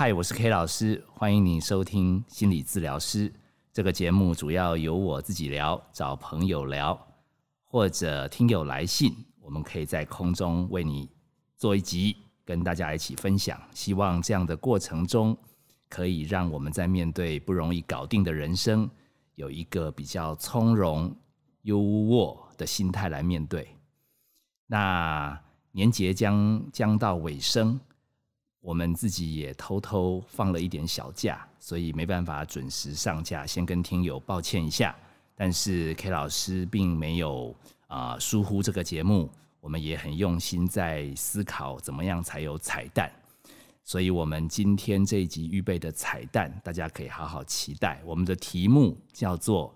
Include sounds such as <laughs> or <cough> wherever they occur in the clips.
嗨，我是 K 老师，欢迎你收听心理治疗师这个节目。主要由我自己聊，找朋友聊，或者听友来信，我们可以在空中为你做一集，跟大家一起分享。希望这样的过程中，可以让我们在面对不容易搞定的人生，有一个比较从容、优渥的心态来面对。那年节将将到尾声。我们自己也偷偷放了一点小假，所以没办法准时上架，先跟听友抱歉一下。但是 K 老师并没有啊疏忽这个节目，我们也很用心在思考怎么样才有彩蛋。所以，我们今天这一集预备的彩蛋，大家可以好好期待。我们的题目叫做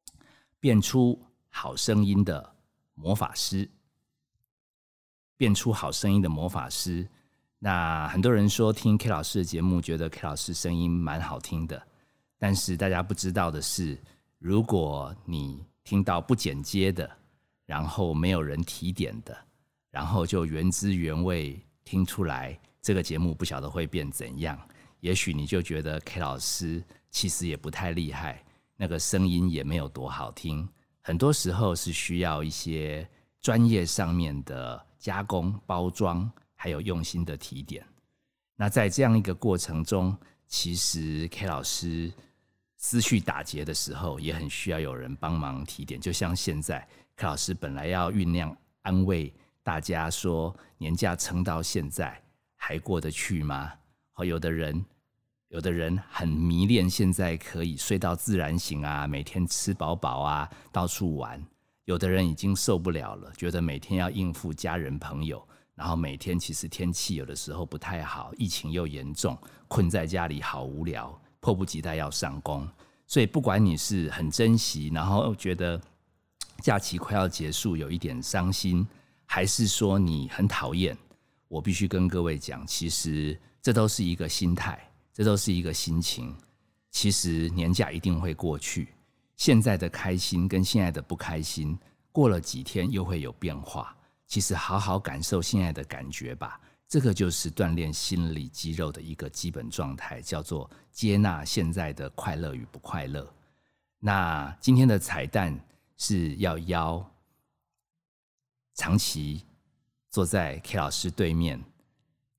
“变出好声音的魔法师”，变出好声音的魔法师。那很多人说听 K 老师的节目，觉得 K 老师声音蛮好听的。但是大家不知道的是，如果你听到不剪接的，然后没有人提点的，然后就原汁原味听出来，这个节目不晓得会变怎样。也许你就觉得 K 老师其实也不太厉害，那个声音也没有多好听。很多时候是需要一些专业上面的加工包装。还有用心的提点，那在这样一个过程中，其实 K 老师思绪打结的时候，也很需要有人帮忙提点。就像现在，K 老师本来要酝酿安慰大家说，年假撑到现在还过得去吗？好，有的人，有的人很迷恋现在可以睡到自然醒啊，每天吃饱饱啊，到处玩；有的人已经受不了了，觉得每天要应付家人朋友。然后每天其实天气有的时候不太好，疫情又严重，困在家里好无聊，迫不及待要上工。所以不管你是很珍惜，然后觉得假期快要结束，有一点伤心，还是说你很讨厌，我必须跟各位讲，其实这都是一个心态，这都是一个心情。其实年假一定会过去，现在的开心跟现在的不开心，过了几天又会有变化。其实好好感受现在的感觉吧，这个就是锻炼心理肌肉的一个基本状态，叫做接纳现在的快乐与不快乐。那今天的彩蛋是要邀长期坐在 K 老师对面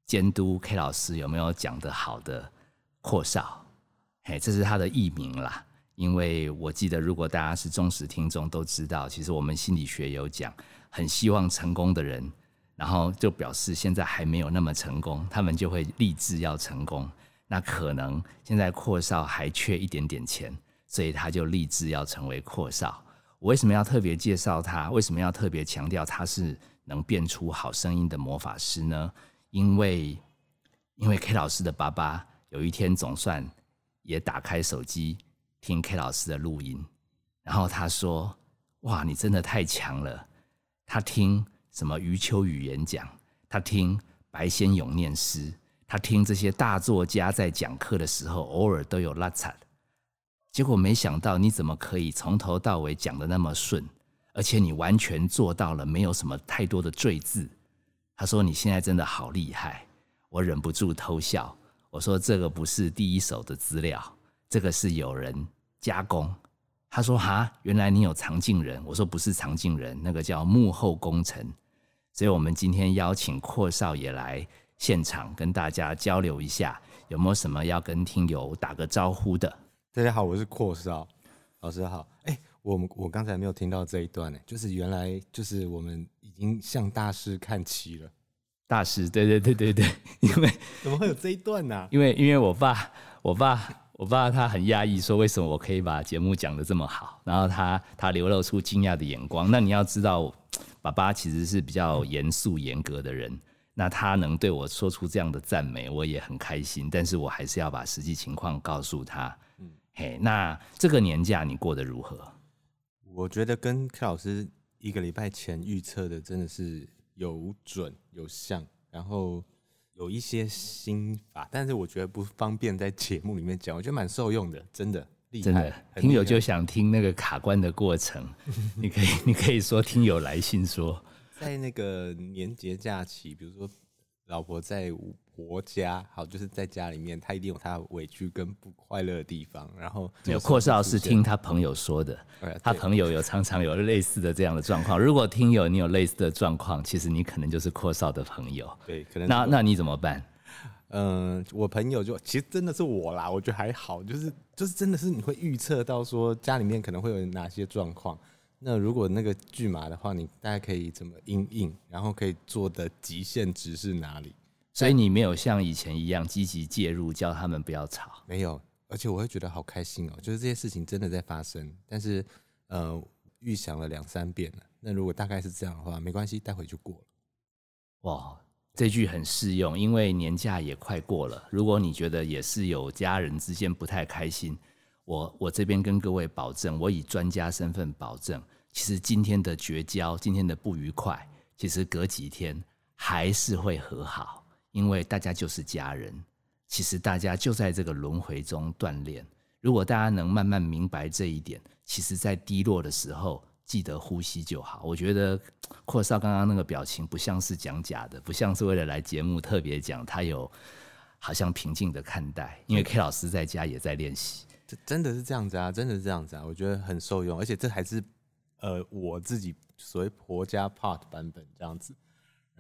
监督 K 老师有没有讲的好的阔少，嘿，这是他的艺名啦。因为我记得，如果大家是忠实听众，都知道，其实我们心理学有讲。很希望成功的人，然后就表示现在还没有那么成功，他们就会立志要成功。那可能现在阔少还缺一点点钱，所以他就立志要成为阔少。我为什么要特别介绍他？为什么要特别强调他是能变出好声音的魔法师呢？因为，因为 K 老师的爸爸有一天总算也打开手机听 K 老师的录音，然后他说：“哇，你真的太强了。”他听什么余秋雨演讲，他听白先勇念诗，他听这些大作家在讲课的时候，偶尔都有拉惨。结果没想到，你怎么可以从头到尾讲的那么顺，而且你完全做到了，没有什么太多的赘字。他说：“你现在真的好厉害。”我忍不住偷笑。我说：“这个不是第一手的资料，这个是有人加工。”他说：“哈，原来你有藏镜人。”我说：“不是藏镜人，那个叫幕后工程。”所以，我们今天邀请阔少也来现场跟大家交流一下，有没有什么要跟听友打个招呼的？大家好，我是阔少老师好。哎，我们我刚才没有听到这一段呢，就是原来就是我们已经向大师看齐了。大师，对对对对对，因为怎么会有这一段呢？因为因为我爸，我爸。我爸他很压抑，说为什么我可以把节目讲得这么好？然后他他流露出惊讶的眼光。那你要知道，爸爸其实是比较严肃严格的人。那他能对我说出这样的赞美，我也很开心。但是我还是要把实际情况告诉他。嗯，嘿，那这个年假你过得如何？我觉得跟 K 老师一个礼拜前预测的真的是有准有像，然后。有一些心法，但是我觉得不方便在节目里面讲。我觉得蛮受用的，真的厉害。听友就想听那个卡关的过程，<laughs> 你可以你可以说听友来信说，在那个年节假期，比如说老婆在婆家，好，就是在家里面，他一定有他委屈跟不快乐的地方。然后有阔少是听他朋友说的，他朋友有常常有类似的这样的状况。如果听友你有类似的状况，其实你可能就是阔少的朋友。对，可能那那你怎么办？嗯，我朋友就其实真的是我啦，我觉得还好，就是就是真的是你会预测到说家里面可能会有哪些状况。那如果那个巨马的话，你大概可以怎么应应，然后可以做的极限值是哪里？所以你没有像以前一样积极介入，叫他们不要吵。没有，而且我会觉得好开心哦，就是这些事情真的在发生，但是呃预想了两三遍了。那如果大概是这样的话，没关系，待会就过了。哇，这句很适用，因为年假也快过了。如果你觉得也是有家人之间不太开心，我我这边跟各位保证，我以专家身份保证，其实今天的绝交，今天的不愉快，其实隔几天还是会和好，因为大家就是家人。其实大家就在这个轮回中锻炼。如果大家能慢慢明白这一点，其实在低落的时候，记得呼吸就好。我觉得阔少刚刚那个表情不像是讲假的，不像是为了来节目特别讲，他有好像平静的看待，因为 K 老师在家也在练习。这真的是这样子啊，真的是这样子啊，我觉得很受用，而且这还是呃我自己所谓婆家 part 版本这样子。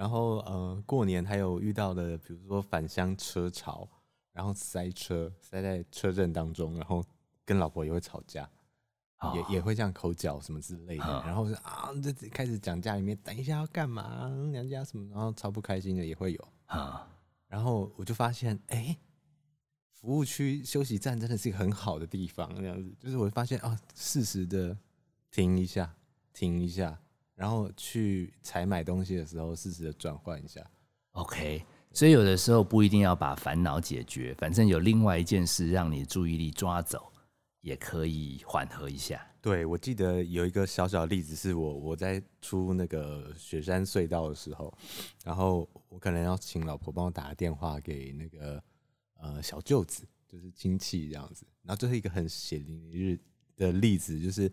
然后呃过年还有遇到的，比如说返乡车潮，然后塞车塞在车阵当中，然后跟老婆也会吵架，哦也也会这样口角什么之类的。嗯然后是啊，这开始讲家里面，等一下要干嘛，娘家什么，然后超不开心的也会有。啊、然后我就发现，哎、服务区休息站真的是一个很好的地方，这样子，就是我发现啊，适时的停一下，停一下，然后去采买东西的时候，适时的转换一下。OK，所以有的时候不一定要把烦恼解决，反正有另外一件事让你注意力抓走，也可以缓和一下。对，我记得有一个小小的例子，是我我在出那个雪山隧道的时候，然后我可能要请老婆帮我打个电话给那个呃小舅子，就是亲戚这样子。然后这是一个很血淋淋的例子，就是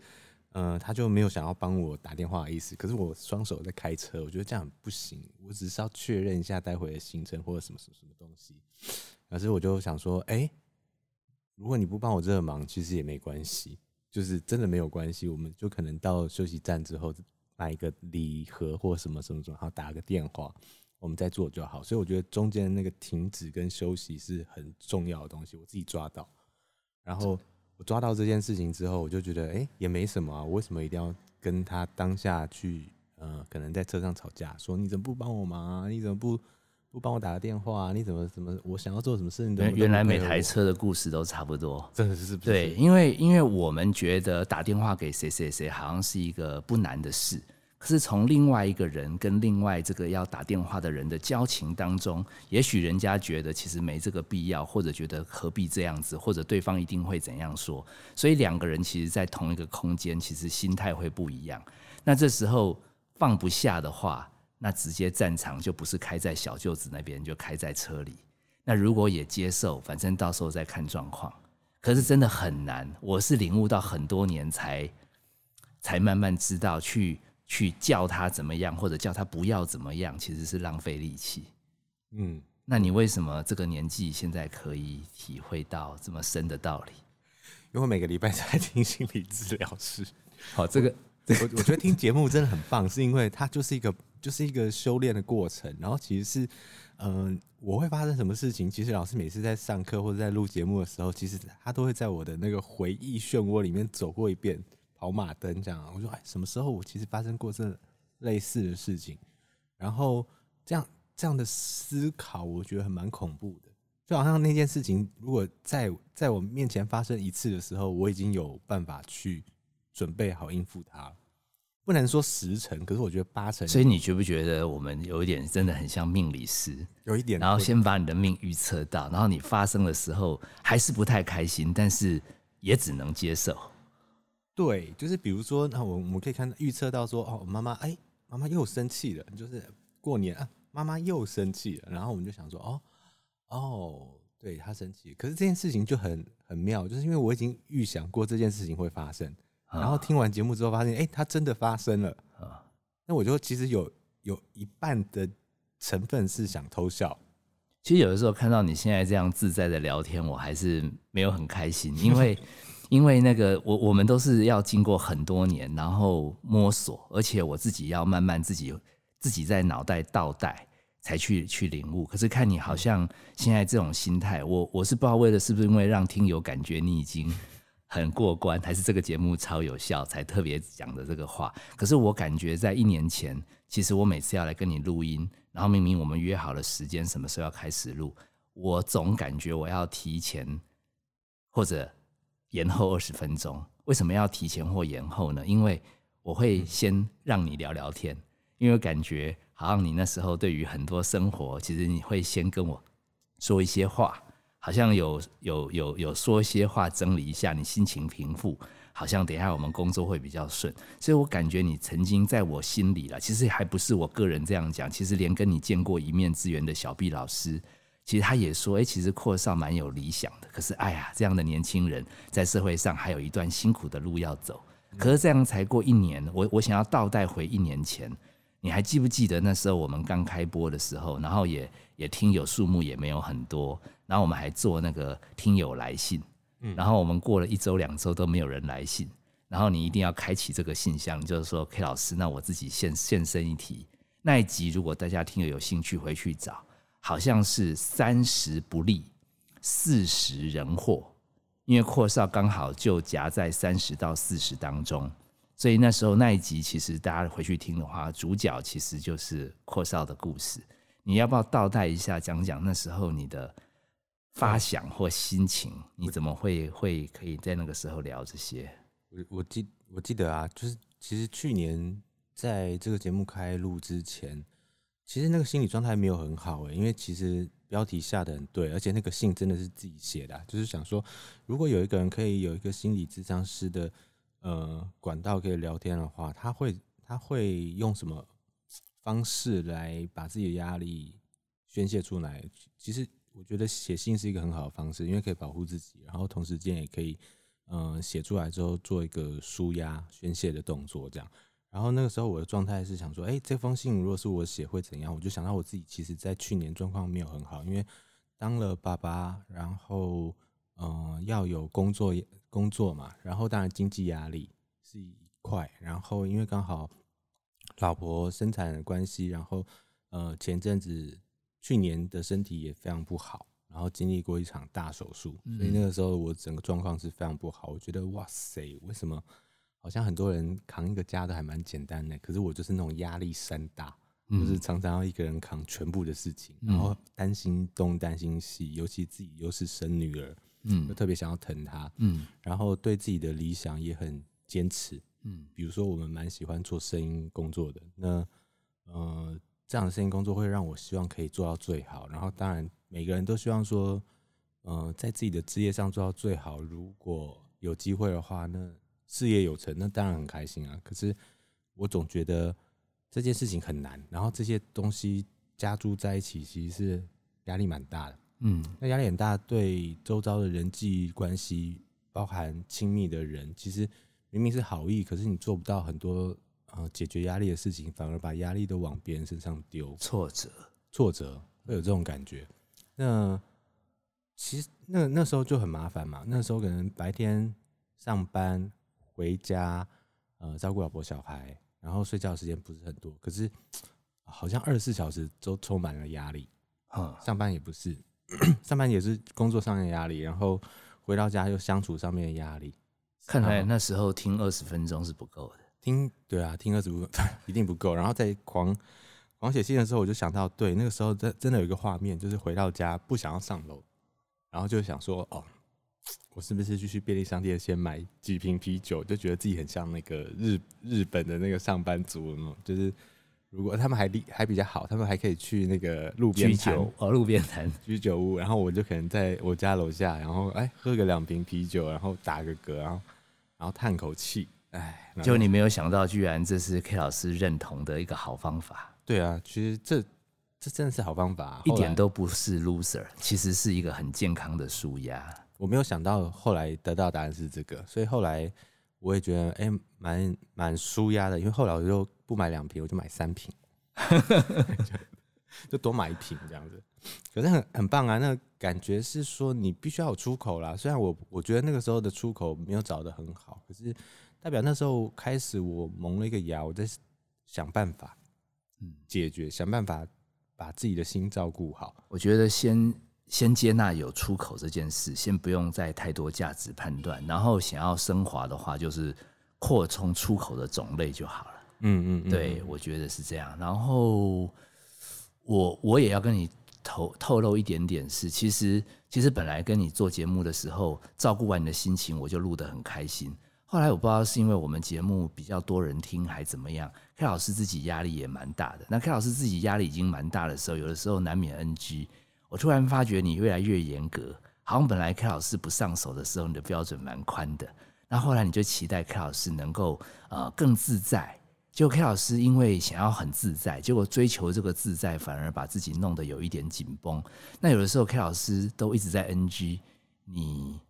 呃他就没有想要帮我打电话的意思，可是我双手在开车，我觉得这样不行，我只是要确认一下待会的行程或者什么什么什么东西。可是我就想说，哎、如果你不帮我这个忙，其实也没关系。就是真的没有关系，我们就可能到休息站之后买一个礼盒或什么什么什么，然后打个电话，我们再做就好。所以我觉得中间那个停止跟休息是很重要的东西，我自己抓到。然后我抓到这件事情之后，我就觉得哎、诶也没什么啊，我为什么一定要跟他当下去呃可能在车上吵架，说你怎么不帮我忙啊？你怎么不不帮我打个电话、啊？你怎么怎么我想要做什么事情都原原来每台台车的故事都差不多。真的是对，因为因为我们觉得打电话给谁谁谁好像是一个不难的事，可是从另外一个人跟另外这个要打电话的人的交情当中，也许人家觉得其实没这个必要，或者觉得何必这样子，或者对方一定会怎样说，所以两个人其实在同一个空间，其实心态会不一样。那这时候放不下的话，那直接战场就不是开在小舅子那边，就开在车里。那如果也接受，反正到时候再看状况。可是真的很难，我是领悟到很多年才才慢慢知道去去叫他怎么样，或者叫他不要怎么样，其实是浪费力气。嗯。那你为什么这个年纪现在可以体会到这么深的道理？因为每个礼拜在听心理治疗师，好，这个我我觉得听节目真的很棒，是因为它就是一个就是一个修炼的过程。然后其实是，嗯、我会发生什么事情，其实老师每次在上课或者在录节目的时候，其实他都会在我的那个回忆漩涡里面走过一遍，跑马灯这样。我说，哎，什么时候我其实发生过这类似的事情？然后这样这样的思考，我觉得还蛮恐怖的。就好像那件事情，如果在在我面前发生一次的时候，我已经有办法去准备好应付它了。不能说十成，可是我觉得八成，所以你觉不觉得我们有一点真的很像命理师？有一点。然后先把你的命预测到，然后你发生的时候还是不太开心，但是也只能接受。对，就是比如说，那我我们可以看预测到说，哦，妈妈，哎，妈妈又生气了，就是过年啊，妈妈又生气了，然后我们就想说，哦，哦，对她生气，可是这件事情就很很妙，就是因为我已经预想过这件事情会发生，然后听完节目之后发现，哎、它真的发生了，啊。那我就其实有有一半的成分是想偷笑，其实有的时候看到你现在这样自在的聊天，我还是没有很开心，因为 <laughs> 因为那个我我们都是要经过很多年，然后摸索，而且我自己要慢慢自己自己在脑袋倒带才去去领悟。可是看你好像现在这种心态，我我是不知道为了是不是因为让听友感觉你已经很过关，还是这个节目超有效才特别讲的这个话。可是我感觉在一年前，其实我每次要来跟你录音。然后明明我们约好了时间，什么时候要开始录，我总感觉我要提前或者延后二十分钟。为什么要提前或延后呢？因为我会先让你聊聊天，因为感觉好像你那时候对于很多生活，其实你会先跟我说一些话，好像有有有有说一些话，整理一下你心情平复。好像等一下我们工作会比较顺，所以我感觉你曾经在我心里了。其实还不是我个人这样讲，其实连跟你见过一面之缘的小毕老师，其实他也说，哎，其实阔少蛮有理想的。可是，哎呀，这样的年轻人在社会上还有一段辛苦的路要走。可是这样才过一年，我我想要倒带回一年前，你还记不记得那时候我们刚开播的时候，然后也也听友数目也没有很多，然后我们还做那个听友来信。然后我们过了一周两周都没有人来信，然后你一定要开启这个信箱，就是说 K 老师，那我自己现现身一提。那一集如果大家听友有兴趣回去找，好像是三十不利，四十人祸，因为阔少刚好就夹在三十到四十当中，所以那时候那一集其实大家回去听的话，主角其实就是阔少的故事。你要不要倒带一下讲讲那时候你的？发想或心情，你怎么会会可以在那个时候聊这些？我我记我记得啊，就是其实去年在这个节目开录之前，其实那个心理状态没有很好诶，因为其实标题下的很对，而且那个信真的是自己写的，就是想说，如果有一个人可以有一个心理咨商师的呃管道可以聊天的话，他会他会用什么方式来把自己的压力宣泄出来？其实。我觉得写信是一个很好的方式，因为可以保护自己，然后同时间也可以，嗯，写出来之后做一个舒压宣泄的动作，这样。然后那个时候我的状态是想说，哎，这封信如果是我写会怎样？我就想到我自己其实，在去年状况没有很好，因为当了爸爸，然后嗯，要有工作工作嘛，然后当然经济压力是一块，然后因为刚好老婆生产的关系，然后呃前阵子。去年的身体也非常不好，然后经历过一场大手术，所以那个时候我整个状况是非常不好。我觉得哇塞，为什么好像很多人扛一个家都还蛮简单的，可是我就是那种压力山大，就是常常要一个人扛全部的事情，然后担心东担心西，尤其自己又是生女儿，嗯，就特别想要疼她，嗯，然后对自己的理想也很坚持，嗯，比如说我们蛮喜欢做声音工作的，那呃。这样的声音工作会让我希望可以做到最好，然后当然每个人都希望说，嗯，在自己的职业上做到最好。如果有机会的话，那事业有成，那当然很开心啊。可是我总觉得这件事情很难，然后这些东西加诸在一起，其实是压力蛮大的。嗯，那压力很大，对周遭的人际关系，包含亲密的人，其实明明是好意，可是你做不到很多。呃，解决压力的事情，反而把压力都往别人身上丢。挫折，挫折会有这种感觉。那其实那那时候就很麻烦嘛。那时候可能白天上班回家，呃，照顾老婆小孩，然后睡觉时间不是很多。可是好像二十四小时都充满了压力。啊，上班也不是，上班也是工作上的压力，然后回到家又相处上面的压力。看来那时候听二十分钟是不够的。听对啊，听二十五 <laughs> 一定不够。然后在狂狂写信的时候，我就想到，对，那个时候真真的有一个画面，就是回到家不想要上楼，然后就想说，哦，<tsk> 我是不是就去便利商店先买几瓶啤酒？就觉得自己很像那个日日本的那个上班族，就是如果他们还还比较好，他们还可以去那个路边酒哦，路边摊 <laughs> 居酒屋，然后我就可能在我家楼下，然后哎喝个两瓶啤酒，然后打个嗝，然后然后叹口气。哎，就你没有想到，居然这是 K 老师认同的一个好方法。对啊，其实这这真的是好方法，一点都不是 loser，其实是一个很健康的舒压。我没有想到后来得到答案是这个，所以后来我也觉得哎，蛮蛮舒压的。因为后来我就不买两瓶，我就买三瓶。<laughs> 就多买一瓶这样子。可是很很棒啊，那感觉是说你必须要有出口啦。虽然我我觉得那个时候的出口没有找的很好，可是代表那时候开始我萌了一个芽，我在想办法，嗯，解决，想办法把自己的心照顾好。我觉得先先接纳有出口这件事，先不用再太多价值判断，然后想要升华的话，就是扩充出口的种类就好了。嗯嗯，对，我觉得是这样。然后我我也要跟你。透透露一点点是，其实其实本来跟你做节目的时候，照顾完你的心情，我就录得很开心。后来我不知道是因为我们节目比较多人听，还怎么样，K 老师自己压力也蛮大的。那 K 老师自己压力已经蛮大的时候，有的时候难免 NG。我突然发觉你越来越严格，好像本来 K 老师不上手的时候，你的标准蛮宽的。那后来你就期待 K 老师能够呃更自在。结果 K 老师因为想要很自在，结果追求这个自在，反而把自己弄得有一点紧绷。那有的时候 K 老师都一直在 NG，你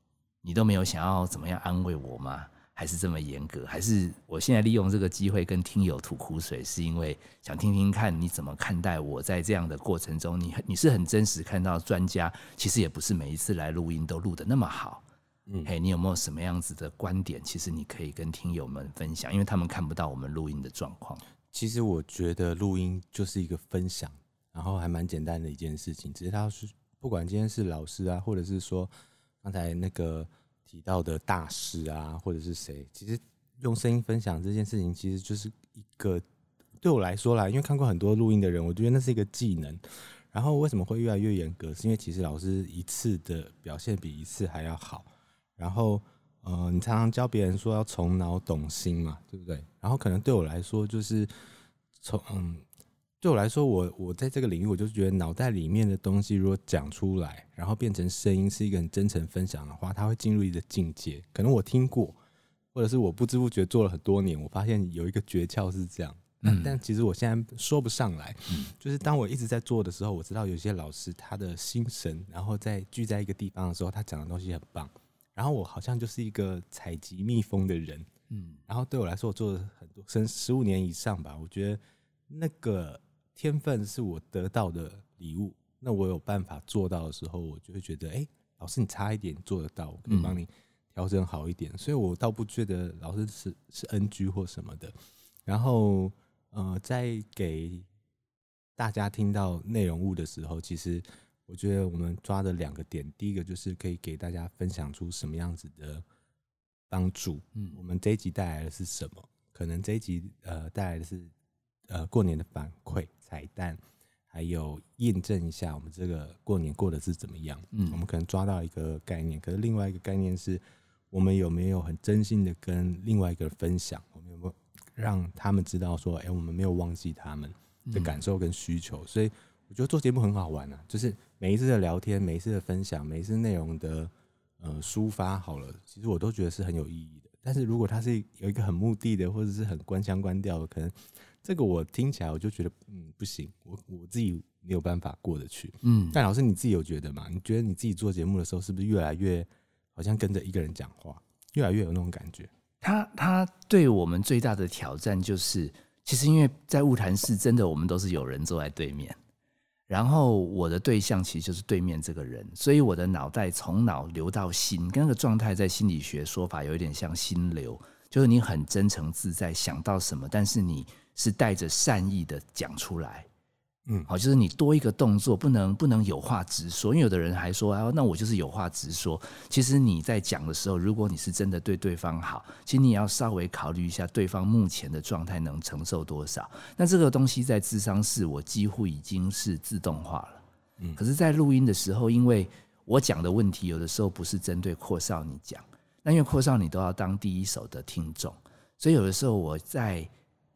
你都没有想要怎么样安慰我吗？还是这么严格？还是我现在利用这个机会跟听友吐苦水，是因为想听听看你怎么看待我在这样的过程中，你你是很真实看到专家，其实也不是每一次来录音都录得那么好。嗯，嘿，你有没有什么样子的观点？其实你可以跟听友们分享，因为他们看不到我们录音的状况。其实我觉得录音就是一个分享，然后还蛮简单的一件事情。只是他是不管今天是老师啊，或者是说刚才那个提到的大师啊，或者是谁，其实用声音分享这件事情，其实就是一个对我来说啦，因为看过很多录音的人，我觉得那是一个技能。然后为什么会越来越严格？是因为其实老师一次的表现比一次还要好。然后，呃，你常常教别人说要从脑懂心嘛，对不对？然后可能对我来说，就是从嗯，对我来说，我我在这个领域，我就觉得脑袋里面的东西如果讲出来，然后变成声音，是一个很真诚分享的话，它会进入一个境界。可能我听过，或者是我不知不觉做了很多年，我发现有一个诀窍是这样。嗯，但其实我现在说不上来。嗯，就是当我一直在做的时候，我知道有些老师他的心神，然后在聚在一个地方的时候，他讲的东西很棒。然后我好像就是一个采集蜜蜂的人，嗯，然后对我来说，我做了很多，十十五年以上吧。我觉得那个天分是我得到的礼物。那我有办法做到的时候，我就会觉得，哎，老师你差一点做得到，我可以帮你调整好一点。所以我倒不觉得老师是是 NG 或什么的。然后，呃，在给大家听到内容物的时候，其实。我觉得我们抓的两个点，第一个就是可以给大家分享出什么样子的帮助。嗯，我们这一集带来的是什么？可能这一集呃带来的是呃过年的反馈彩蛋，还有验证一下我们这个过年过的是怎么样。嗯，我们可能抓到一个概念，可是另外一个概念是我们有没有很真心的跟另外一个人分享？我们有没有让他们知道说，哎，我们没有忘记他们的感受跟需求？所以。我觉得做节目很好玩啊，就是每一次的聊天，每一次的分享，每一次内容的呃抒发，好了，其实我都觉得是很有意义的。但是如果它是有一个很目的的，或者是很官腔关调的，可能这个我听起来我就觉得嗯不行，我我自己没有办法过得去。嗯，但老师你自己有觉得吗？你觉得你自己做节目的时候，是不是越来越好像跟着一个人讲话，越来越有那种感觉？他他对我们最大的挑战就是，其实因为在物谈室，真的我们都是有人坐在对面。然后我的对象其实就是对面这个人，所以我的脑袋从脑流到心，跟那个状态在心理学说法有一点像心流，就是你很真诚自在，想到什么，但是你是带着善意的讲出来。嗯，好，就是你多一个动作，不能不能有话直说，因为有的人还说，啊，那我就是有话直说。其实你在讲的时候，如果你是真的对对方好，其实你也要稍微考虑一下对方目前的状态能承受多少。那这个东西在智商室，我几乎已经是自动化了。嗯，可是，在录音的时候，因为我讲的问题有的时候不是针对阔少你讲，那因为阔少你都要当第一手的听众，所以有的时候我在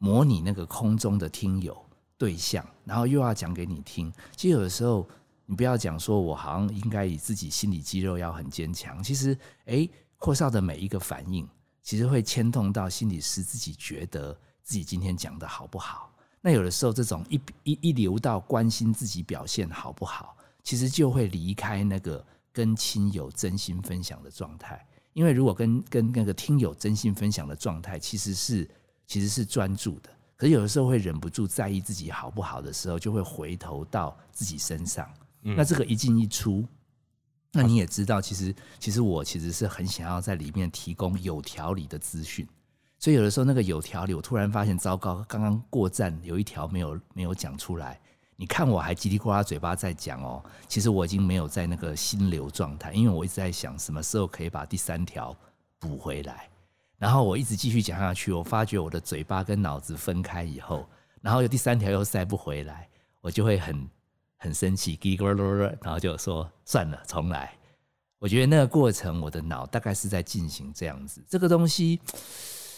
模拟那个空中的听友。对象，然后又要讲给你听。其实有的时候，你不要讲说，我好像应该以自己心理肌肉要很坚强。其实，哎，阔少的每一个反应，其实会牵动到心理师自己觉得自己今天讲的好不好。那有的时候，这种一一一流到关心自己表现好不好，其实就会离开那个跟亲友真心分享的状态。因为如果跟跟那个听友真心分享的状态，其实是其实是专注的。可可是有的时候会忍不住在意自己好不好的时候，就会回头到自己身上。那这个一进一出，那你也知道，其实其实我其实是很想要在里面提供有条理的资讯。所以有的时候那个有条理，我突然发现糟糕，刚刚过站有一条没有没有讲出来。你看我还叽里呱啦嘴巴在讲哦，其实我已经没有在那个心流状态，因为我一直在想什么时候可以把第三条补回来。然后我一直继续讲下去，我发觉我的嘴巴跟脑子分开以后，然后有第三条又塞不回来，我就会很很生气，叽咕噜噜，然后就说算了，重来。我觉得那个过程，我的脑大概是在进行这样子，这个东西。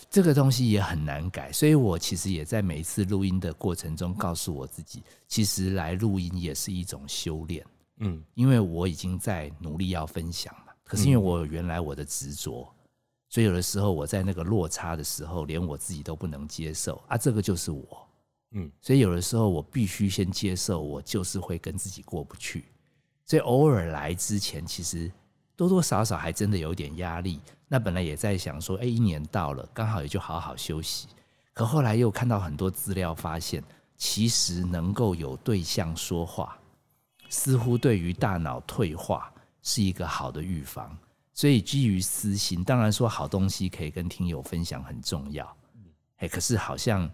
这个东西也很难改，所以我其实也在每一次录音的过程中告诉我自己，其实来录音也是一种修炼。嗯，因为我已经在努力要分享嘛，可是因为我原来我的执着，所以有的时候我在那个落差的时候，连我自己都不能接受啊，这个就是我。嗯，所以有的时候我必须先接受，我就是会跟自己过不去，所以偶尔来之前，其实。多多少少还真的有点压力，那本来也在想说，哎，一年到了，刚好也就好好休息。可后来又看到很多资料，发现其实能够有对象说话，似乎对于大脑退化是一个好的预防。所以基于私心，当然说好东西可以跟听友分享很重要。哎，可是好像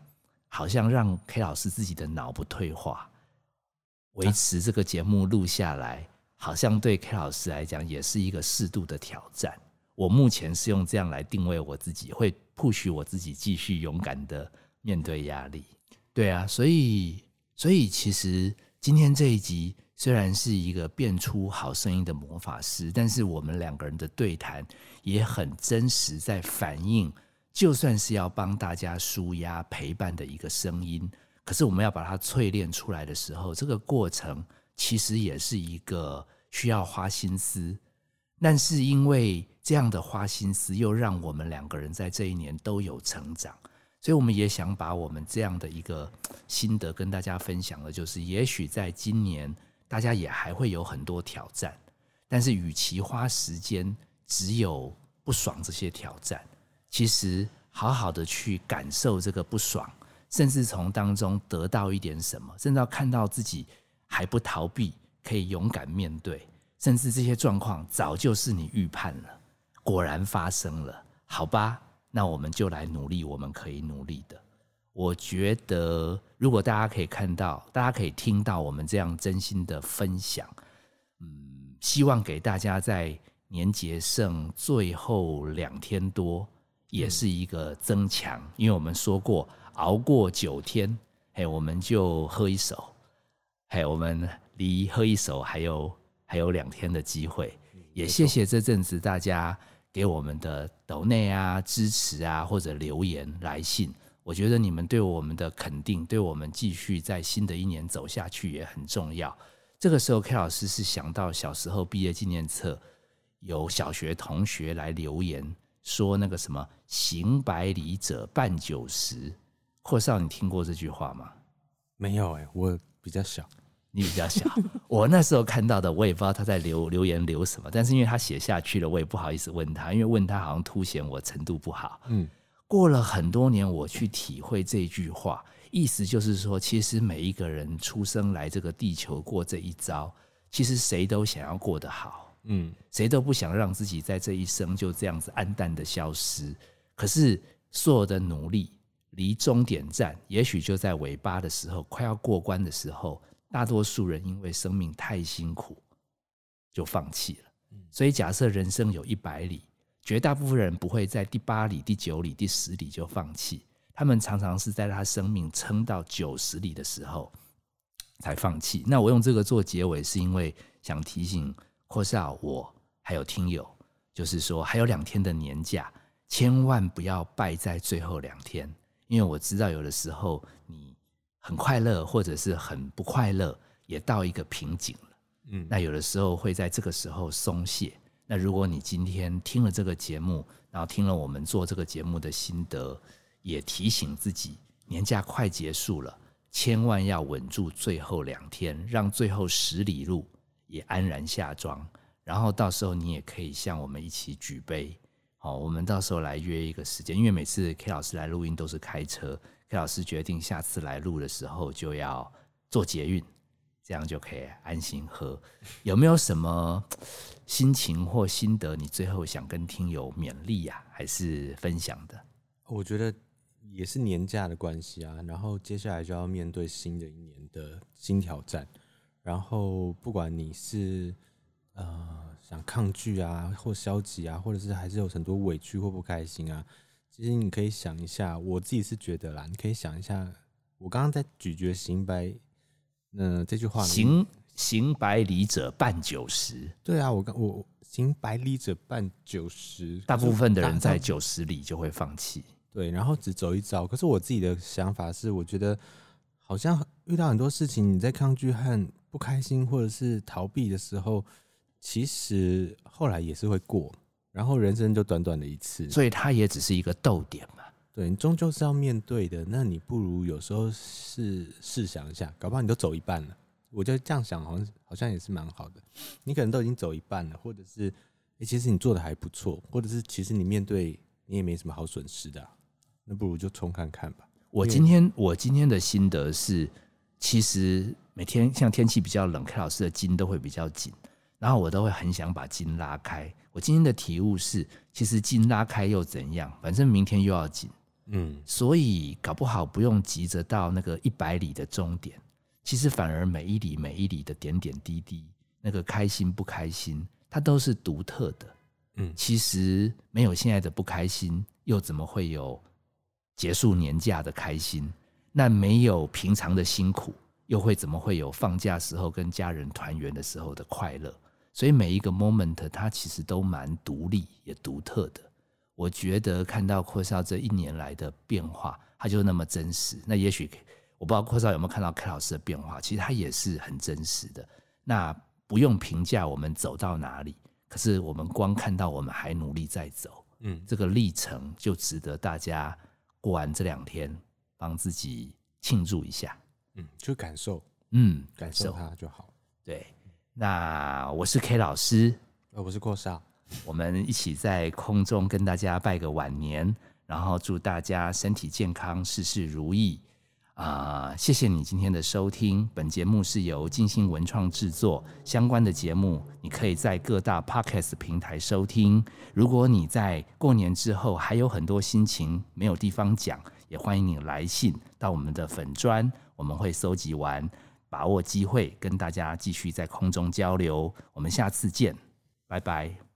好像让 K 老师自己的脑不退化，维持这个节目录下来。好像对 K 老师来讲也是一个适度的挑战。我目前是用这样来定位我自己，会 push 我自己继续勇敢的面对压力。对啊，所以所以其实今天这一集虽然是一个变出好声音的魔法师，但是我们两个人的对谈也很真实，在反映就算是要帮大家舒压陪伴的一个声音，可是我们要把它淬炼出来的时候，这个过程。其实也是一个需要花心思，但是因为这样的花心思，又让我们两个人在这一年都有成长，所以我们也想把我们这样的一个心得跟大家分享的，就是也许在今年大家也还会有很多挑战，但是与其花时间只有不爽这些挑战，其实好好的去感受这个不爽，甚至从当中得到一点什么，甚至要看到自己。还不逃避，可以勇敢面对，甚至这些状况早就是你预判了，果然发生了，好吧？那我们就来努力，我们可以努力的。我觉得，如果大家可以看到，大家可以听到我们这样真心的分享，嗯，希望给大家在年节剩最后两天多，也是一个增强，因为我们说过，熬过九天，嘿，我们就喝一手。嘿，我们离喝一手还有还有两天的机会，也谢谢这阵子大家给我们的抖内啊支持啊或者留言来信，我觉得你们对我们的肯定，对我们继续在新的一年走下去也很重要。这个时候，K 老师是想到小时候毕业纪念册有小学同学来留言说那个什么“行百里者半九十”，霍少，你听过这句话吗？没有哎，我比较小。你比较小，我那时候看到的，我也不知道他在留留言留什么，但是因为他写下去了，我也不好意思问他，因为问他好像凸显我程度不好。嗯，过了很多年，我去体会这句话，意思就是说，其实每一个人出生来这个地球过这一遭，其实谁都想要过得好，嗯，谁都不想让自己在这一生就这样子暗淡的消失。可是所有的努力，离终点站，也许就在尾巴的时候，快要过关的时候。大多数人因为生命太辛苦，就放弃了。所以假设人生有一百里，绝大部分人不会在第八里、第九里、第十里就放弃，他们常常是在他生命撑到九十里的时候才放弃。那我用这个做结尾，是因为想提醒或是我还有听友，就是说还有两天的年假，千万不要败在最后两天，因为我知道有的时候你。很快乐，或者是很不快乐，也到一个瓶颈了。嗯，那有的时候会在这个时候松懈。那如果你今天听了这个节目，然后听了我们做这个节目的心得，也提醒自己，年假快结束了，千万要稳住最后两天，让最后十里路也安然下庄。然后到时候你也可以向我们一起举杯，好，我们到时候来约一个时间，因为每次 K 老师来录音都是开车，K 老师决定下次来录的时候就要做捷运，这样就可以安心喝。有没有什么心情或心得？你最后想跟听友勉励呀，还是分享的？我觉得也是年假的关系啊，然后接下来就要面对新的一年的新挑战，然后不管你是呃想抗拒啊，或消极啊，或者是还是有很多委屈或不开心啊，其实你可以想一下，我自己是觉得啦，你可以想一下，我刚刚在咀嚼行白，嗯，这句话，行行百里者半九十，对啊，我刚我行百里者半九十，大部分的人在九十里就会放弃。对，然后只走一遭。可是我自己的想法是，我觉得好像遇到很多事情，你在抗拒和不开心，或者是逃避的时候，其实后来也是会过。然后人生就短短的一次，所以它也只是一个逗点嘛。对你终究是要面对的，那你不如有时候是试想一下，搞不好你都走一半了。我觉得这样想好像好像也是蛮好的。你可能都已经走一半了，或者是哎，其实你做的还不错，或者是其实你面对你也没什么好损失的。那不如就冲看看吧。我今天我今天的心得是，其实每天像天气比较冷，K 老师的筋都会比较紧，然后我都会很想把筋拉开。我今天的体悟是，其实筋拉开又怎样？反正明天又要紧，嗯，所以搞不好不用急着到那个一百里的终点，其实反而每一里每一里的点点滴滴，那个开心不开心，它都是独特的。嗯，其实没有现在的不开心，又怎么会有？结束年假的开心，那没有平常的辛苦，又会怎么会有放假时候跟家人团圆的时候的快乐？所以每一个 moment 它其实都蛮独立也独特的。我觉得看到阔少这一年来的变化，他就那么真实。那也许我不知道阔少有没有看到 K 老师的变化，其实他也是很真实的。那不用评价我们走到哪里，可是我们光看到我们还努力在走，嗯，这个历程就值得大家。过完这两天，帮自己庆祝一下，嗯，就感受，嗯，感受它就好。对，那我是 K 老师，呃，我是阔少，我们一起在空中跟大家拜个晚年，然后祝大家身体健康，事事如意。啊，谢谢你今天的收听。本节目是由金星文创制作，相关的节目你可以在各大 podcast 平台收听。如果你在过年之后还有很多心情没有地方讲，也欢迎你来信到我们的粉砖，我们会搜集完，把握机会跟大家继续在空中交流。我们下次见，拜拜。